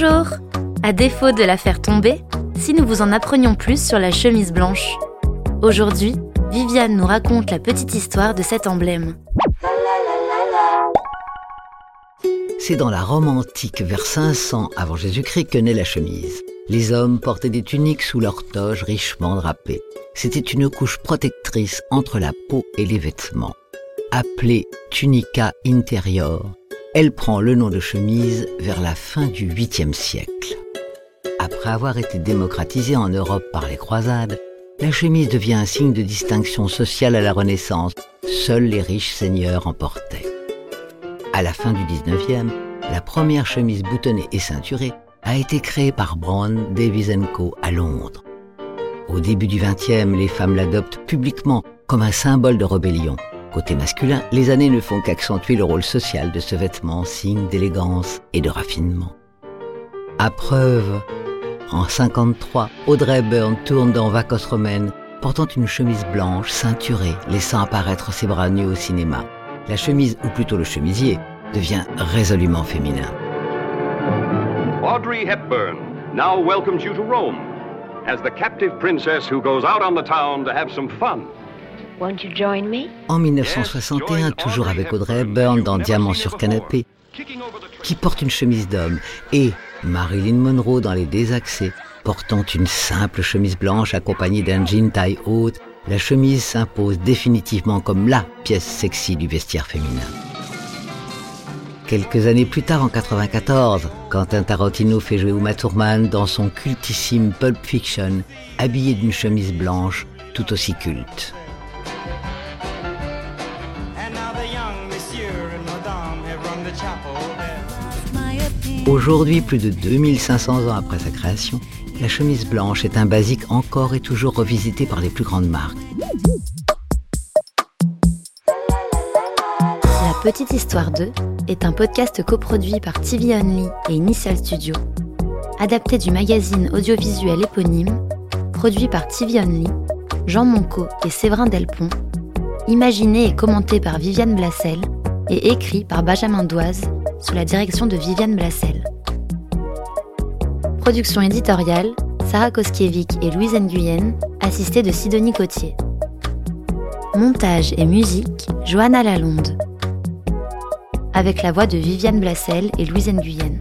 Bonjour À défaut de la faire tomber, si nous vous en apprenions plus sur la chemise blanche. Aujourd'hui, Viviane nous raconte la petite histoire de cet emblème. C'est dans la Rome antique, vers 500 avant Jésus-Christ, que naît la chemise. Les hommes portaient des tuniques sous leurs toges richement drapées. C'était une couche protectrice entre la peau et les vêtements. Appelée tunica interior, elle prend le nom de chemise vers la fin du 8e siècle. Après avoir été démocratisée en Europe par les croisades, la chemise devient un signe de distinction sociale à la Renaissance. Seuls les riches seigneurs en portaient. À la fin du 19e, la première chemise boutonnée et ceinturée a été créée par Brown Davies Co. à Londres. Au début du 20e, les femmes l'adoptent publiquement comme un symbole de rébellion. Côté masculin, les années ne font qu'accentuer le rôle social de ce vêtement, signe d'élégance et de raffinement. À preuve, en 53, Audrey Byrne tourne dans Vacances romaines, portant une chemise blanche ceinturée, laissant apparaître ses bras nus au cinéma. La chemise, ou plutôt le chemisier, devient résolument féminin. Audrey Hepburn now welcomes you to Rome as the captive princess who goes out on the town to have some fun. En 1961, toujours avec Audrey Hepburn dans Diamant sur canapé, qui porte une chemise d'homme, et Marilyn Monroe dans Les Désaxés, portant une simple chemise blanche accompagnée d'un jean taille haute, la chemise s'impose définitivement comme la pièce sexy du vestiaire féminin. Quelques années plus tard, en 94, Quentin Tarantino fait jouer Uma Thurman dans son cultissime Pulp Fiction, habillé d'une chemise blanche tout aussi culte. Aujourd'hui, plus de 2500 ans après sa création, la chemise blanche est un basique encore et toujours revisité par les plus grandes marques. La Petite Histoire 2 est un podcast coproduit par TV Only et Initial Studio, adapté du magazine audiovisuel éponyme, produit par TV Only, Jean Monco et Séverin Delpont, imaginé et commenté par Viviane Blassel et écrit par Benjamin Doise sous la direction de Viviane Blassel. Production éditoriale, Sarah Koskiewicz et Louise Nguyen, assistée de Sidonie Cotier. Montage et musique, Johanna Lalonde. Avec la voix de Viviane Blassel et Louise Nguyen.